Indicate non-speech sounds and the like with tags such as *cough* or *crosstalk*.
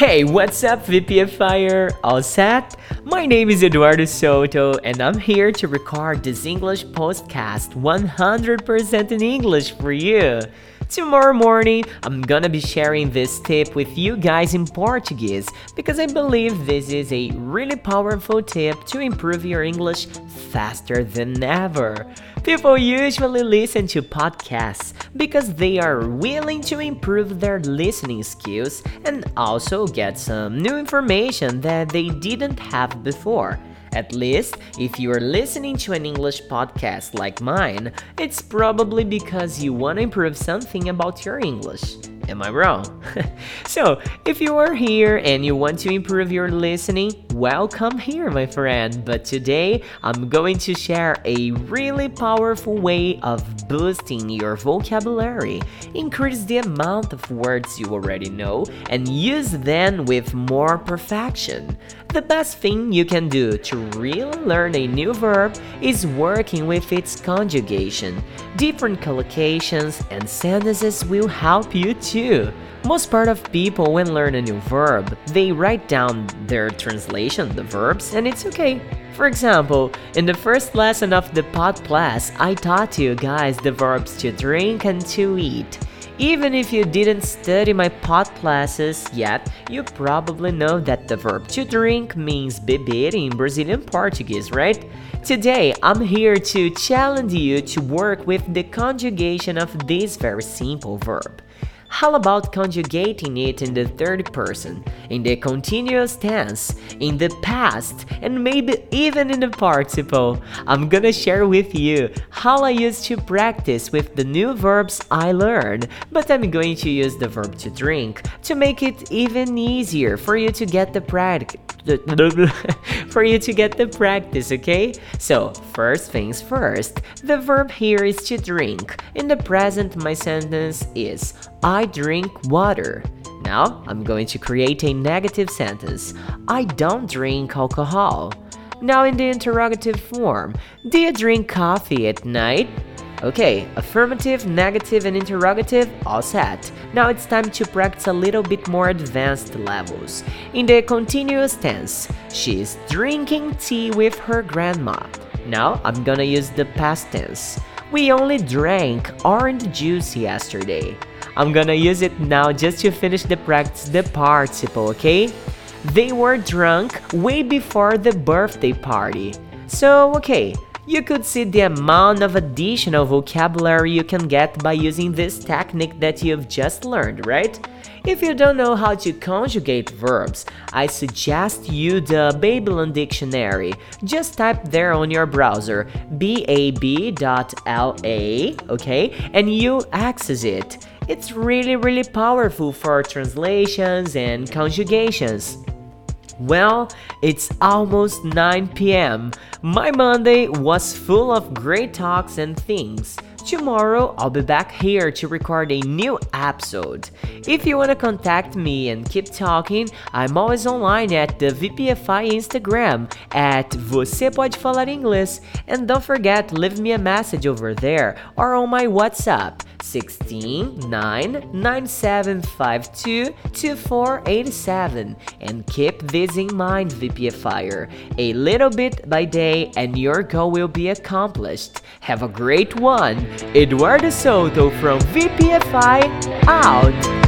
Hey, what's up, VPFire? All set? My name is Eduardo Soto, and I'm here to record this English podcast 100% in English for you. Tomorrow morning, I'm gonna be sharing this tip with you guys in Portuguese because I believe this is a really powerful tip to improve your English faster than ever. People usually listen to podcasts because they are willing to improve their listening skills and also get some new information that they didn't have before. At least, if you are listening to an English podcast like mine, it's probably because you want to improve something about your English. Am I wrong? *laughs* so, if you are here and you want to improve your listening, welcome here, my friend. But today, I'm going to share a really powerful way of boosting your vocabulary, increase the amount of words you already know, and use them with more perfection. The best thing you can do to really learn a new verb is working with its conjugation. Different collocations and sentences will help you too. Most part of people when learn a new verb, they write down their translation, the verbs, and it's okay. For example, in the first lesson of the pod class, I taught you guys the verbs to drink and to eat. Even if you didn't study my pod classes yet, you probably know that the verb to drink means beber in Brazilian Portuguese, right? Today, I'm here to challenge you to work with the conjugation of this very simple verb. How about conjugating it in the third person, in the continuous tense, in the past, and maybe even in the participle? I'm gonna share with you how I used to practice with the new verbs I learned, but I'm going to use the verb to drink to make it even easier for you to get the practice *laughs* for you to get the practice, okay? So, first things first, the verb here is to drink. In the present, my sentence is I drink water. Now, I'm going to create a negative sentence. I don't drink alcohol. Now, in the interrogative form, do you drink coffee at night? Okay, affirmative, negative, and interrogative all set. Now it's time to practice a little bit more advanced levels. In the continuous tense, she's drinking tea with her grandma. Now I'm gonna use the past tense. We only drank orange juice yesterday. I'm gonna use it now just to finish the practice the participle, okay? They were drunk way before the birthday party. So, okay, you could see the amount of additional vocabulary you can get by using this technique that you've just learned, right? If you don't know how to conjugate verbs, I suggest you the Babylon Dictionary. Just type there on your browser bab.la, okay, and you access it. It's really, really powerful for translations and conjugations. Well, it's almost 9 pm. My Monday was full of great talks and things. Tomorrow, I'll be back here to record a new episode. If you want to contact me and keep talking, I'm always online at the VPFI Instagram at Você Pode Falar Inglês. And don't forget, leave me a message over there or on my WhatsApp 16 9 9752 2487. And keep this in mind, VPFire. A little bit by day, and your goal will be accomplished. Have a great one. Eduardo Soto from VPFI out.